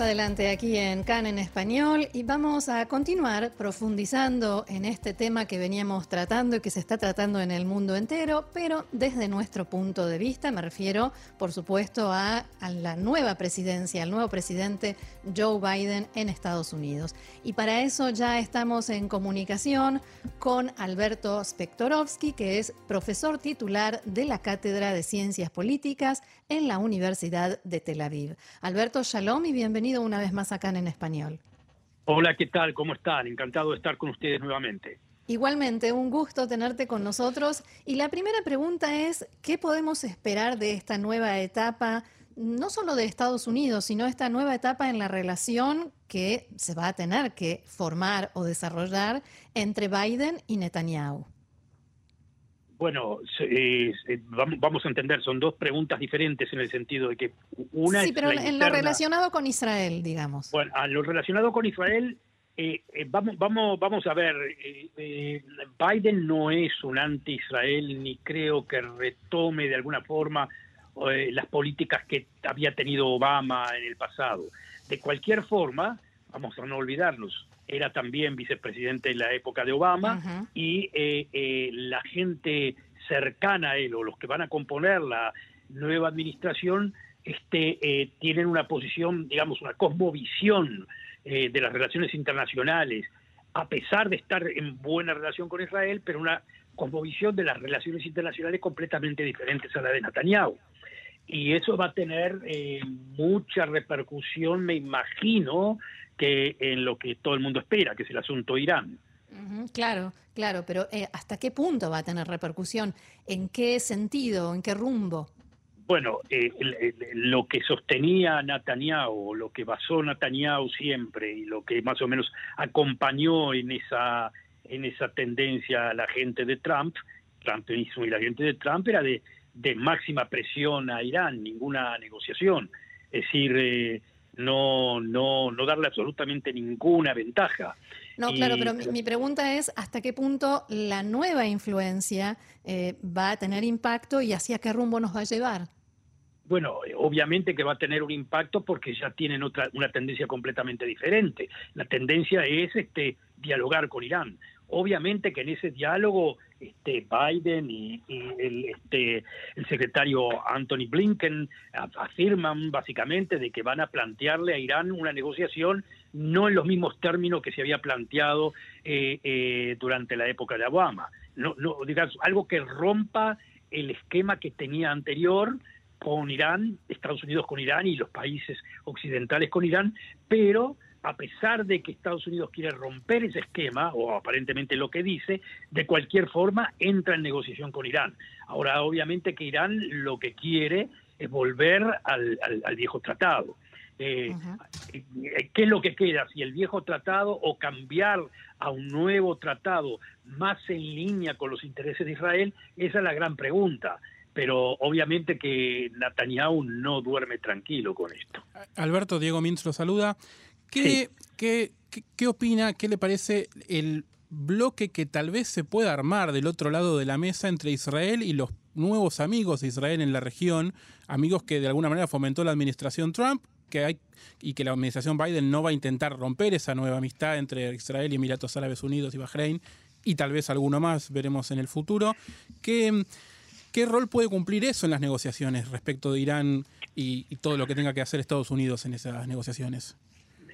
adelante aquí en CAN en español y vamos a continuar profundizando en este tema que veníamos tratando y que se está tratando en el mundo entero, pero desde nuestro punto de vista, me refiero por supuesto a, la nueva presidencia, al nuevo presidente Joe Biden en Estados Unidos. Y para eso ya estamos en comunicación con Alberto Spektorovsky, que es profesor titular de la Cátedra de Ciencias Políticas en la Universidad de Tel Aviv. Alberto, shalom y bienvenido una vez más acá en español. Hola, ¿qué tal? ¿Cómo están? Encantado de estar con ustedes nuevamente. Igualmente, un gusto tenerte con nosotros. Y la primera pregunta es, ¿qué podemos esperar de esta nueva etapa, no solo de Estados Unidos, sino esta nueva etapa en la relación que se va a tener que formar o desarrollar entre Biden y Netanyahu? Bueno, eh, vamos a entender, son dos preguntas diferentes en el sentido de que una... Sí, pero en lo relacionado con Israel, digamos. Bueno, a lo relacionado con Israel, eh, eh, vamos, vamos, vamos a ver, Biden no es un anti-Israel ni creo que retome de alguna forma las políticas que había tenido Obama en el pasado. De cualquier forma, vamos a no olvidarnos, era también vicepresidente en la época de Obama y eh, eh, la gente cercana a él o los que van a componer la nueva administración este, eh, tienen una posición, digamos, una cosmovisión de las relaciones internacionales, a pesar de estar en buena relación con Israel, pero una cosmovisión de las relaciones internacionales completamente diferentes a la de Netanyahu. Y eso va a tener mucha repercusión, me imagino, que en lo que todo el mundo espera, que es el asunto Irán. claro, claro, pero eh, ¿hasta qué punto va a tener repercusión? ¿En qué sentido? ¿En qué rumbo? Bueno, eh, lo que sostenía Netanyahu, lo que basó Netanyahu siempre y lo que más o menos acompañó en esa en esa tendencia a la gente de Trump, Trump mismo y la gente de Trump era de, de máxima presión a Irán, ninguna negociación. Es decir, eh, no, no, no darle absolutamente ninguna ventaja. No, claro, pero mi, pregunta es hasta qué punto la nueva influencia eh, va a tener impacto y hacia qué rumbo nos va a llevar. Bueno, obviamente que va a tener un impacto porque ya tienen otra una tendencia completamente diferente. La tendencia es este dialogar con Irán. Obviamente que en ese diálogo este, Biden y, el, este, el secretario Anthony Blinken afirman básicamente de que van a plantearle a Irán una negociación no en los mismos términos que se había planteado eh, eh, durante la época de Obama. No, no, digamos, algo que rompa el esquema que tenía anterior con Irán, Estados Unidos con Irán y los países occidentales con Irán, pero a pesar de que Estados Unidos quiere romper ese esquema, o aparentemente lo que dice, de cualquier forma entra en negociación con Irán. Ahora, obviamente que Irán lo que quiere es volver al, viejo tratado. Eh, ¿Qué es lo que queda? Si el viejo tratado o cambiar a un nuevo tratado más en línea con los intereses de Israel, esa es la gran pregunta pero obviamente que Netanyahu no duerme tranquilo con esto. Alberto Diego Mintz lo saluda. ¿Qué, qué, opina, qué le parece el bloque que tal vez se pueda armar del otro lado de la mesa entre Israel y los nuevos amigos de Israel en la región, amigos que de alguna manera fomentó la administración Trump, que hay y que la administración Biden no va a intentar romper esa nueva amistad entre Israel y Emiratos Árabes Unidos y Bahrein y tal vez alguno más veremos en el futuro. ¿Qué, qué rol puede cumplir eso en las negociaciones respecto de Irán y todo lo que tenga que hacer Estados Unidos en esas negociaciones?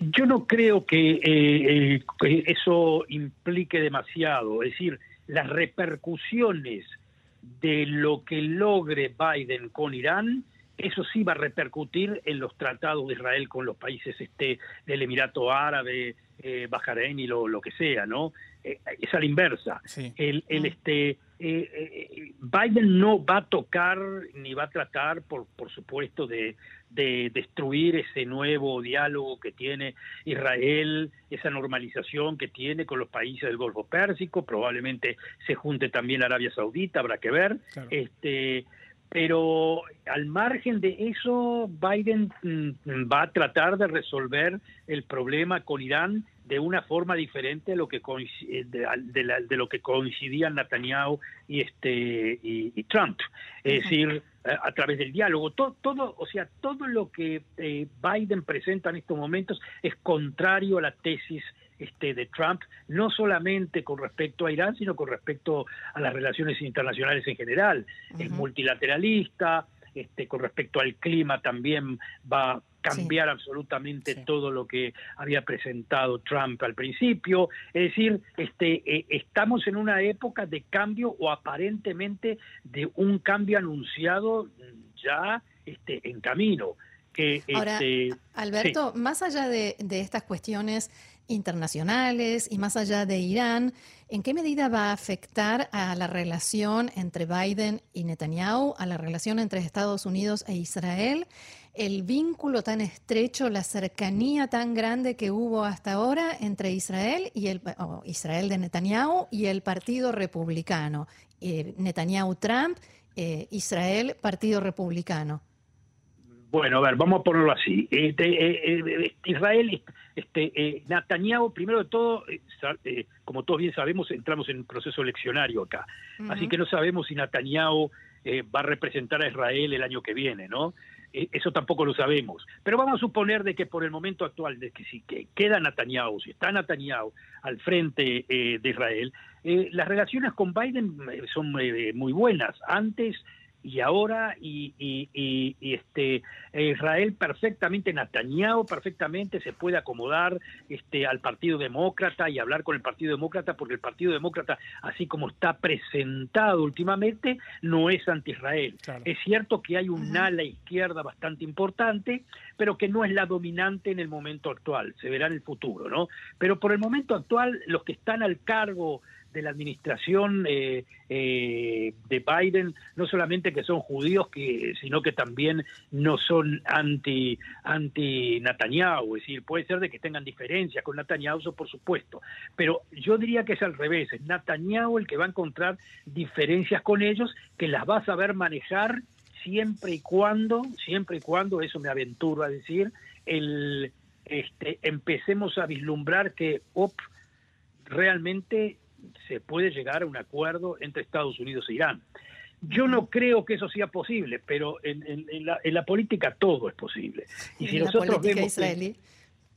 Yo no creo que, eh, eh, eso implique demasiado, es decir, las repercusiones de lo que logre Biden con Irán, eso sí va a repercutir en los tratados de Israel con los países este del Emirato Árabe, eh, Bahrein y lo, lo, que sea, ¿no? Eh, es a la inversa. El, el, este, Biden no va a tocar ni va a tratar, por, por supuesto, de, de destruir ese nuevo diálogo que tiene Israel, esa normalización que tiene con los países del Golfo Pérsico, probablemente se junte también Arabia Saudita, habrá que ver. Este, pero al margen de eso, Biden mm, va a tratar de resolver el problema con Irán de una forma diferente de lo que de, lo que coincidían Netanyahu y este y, Trump. Es decir a, través del diálogo. Todo, todo o sea todo lo que Biden presenta en estos momentos es contrario a la tesis este, de Trump, no solamente con respecto a Irán, sino con respecto a las relaciones internacionales en general. Es multilateralista, este, con respecto al clima también va a cambiar absolutamente todo lo que había presentado Trump al principio. Es decir, este, eh, estamos en una época de cambio o aparentemente de un cambio anunciado ya este, en camino. Que, Ahora, este, Alberto, más allá de, de estas cuestiones internacionales y más allá de Irán, ¿en qué medida va a afectar a la relación entre Biden y Netanyahu, a la relación entre Estados Unidos e Israel? El vínculo tan estrecho, la cercanía tan grande que hubo hasta ahora entre Israel y el Israel de Netanyahu y el Partido Republicano. Eh, Netanyahu Trump, eh, Israel Partido Republicano. Bueno, a ver, vamos a ponerlo así. Este, eh, eh, Israel, este, eh, Netanyahu, primero de todo, como todos bien sabemos, entramos en un proceso eleccionario acá. Así que no sabemos si Netanyahu va a representar a Israel el año que viene, ¿no? eso tampoco lo sabemos. Pero vamos a suponer de que por el momento actual, de que si que queda Netanyahu, si está Netanyahu al frente de Israel, las relaciones con Biden son muy buenas. Antes y ahora y, y, este Israel perfectamente Netanyahu perfectamente se puede acomodar este al Partido Demócrata y hablar con el Partido Demócrata porque el Partido Demócrata así como está presentado últimamente no es anti-Israel. Es cierto que hay un ala izquierda bastante importante, pero que no es la dominante en el momento actual, se verá en el futuro, ¿no? Pero por el momento actual los que están al cargo de la administración eh, eh, de Biden, no solamente que son judíos, que, sino que también no son anti, anti es decir, puede ser de que tengan diferencias con Netanyahu, eso por supuesto, pero yo diría que es al revés, es Netanyahu el que va a encontrar diferencias con ellos, que las va a saber manejar siempre y cuando, siempre y cuando, eso me aventuro a decir, el, este, empecemos a vislumbrar que op, realmente se puede llegar a un acuerdo entre Estados Unidos e Irán. Yo no creo que eso sea posible, pero en, la, política todo es posible. Y si nosotros vemos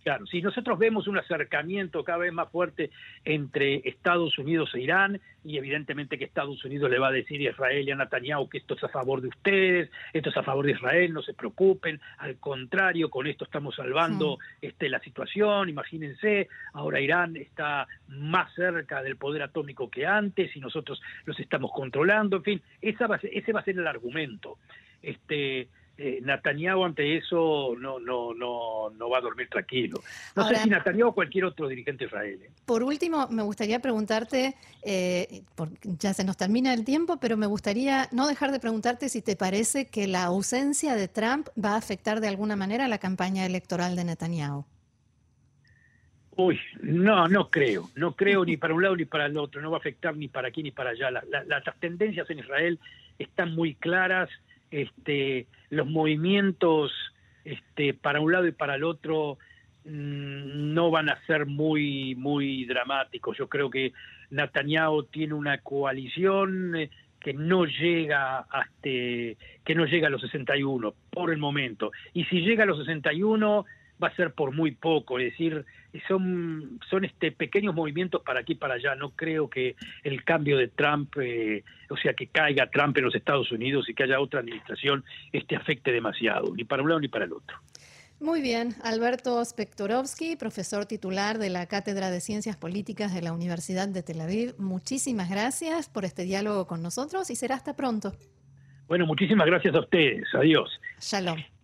Claro, si nosotros vemos un acercamiento cada vez más fuerte entre Estados Unidos e Irán, y evidentemente que Estados Unidos le va a decir a Israel y a Netanyahu que esto es a favor de ustedes, esto es a favor de Israel, no se preocupen, al contrario, con esto estamos salvando este, la situación, imagínense, ahora Irán está más cerca del poder atómico que antes y nosotros los estamos controlando, en fin, esa va ese va a ser el argumento. Este, eh, Netanyahu ante eso no, no, no, no va a dormir tranquilo. No sé si Netanyahu o cualquier otro dirigente de Israel. ¿eh? Por último, me gustaría preguntarte, eh, ya se nos termina el tiempo, pero me gustaría no dejar de preguntarte si te parece que la ausencia de Trump va a afectar de alguna manera la campaña electoral de Netanyahu. Uy, no, no creo, no creo ni para un lado ni para el otro, no va a afectar ni para aquí ni para allá. las tendencias en Israel están muy claras este, los movimientos este, para un lado y para el otro mm, no van a ser muy muy dramáticos. Yo creo que Netanyahu tiene una coalición eh, que no llega hasta que no llega a los 61 por el momento. Y si llega a los 61 va a ser por muy poco, es decir, son, son este pequeños movimientos para aquí y para allá. No creo que el cambio de Trump, eh, o sea, que caiga Trump en los Estados Unidos y que haya otra administración, este afecte demasiado, ni para un lado ni para el otro. Muy bien, Alberto Spektorovsky, profesor titular de la Cátedra de Ciencias Políticas de la Universidad de Tel Aviv. Muchísimas gracias por este diálogo con nosotros y será hasta pronto. Bueno, muchísimas gracias a ustedes. Adiós. Shalom.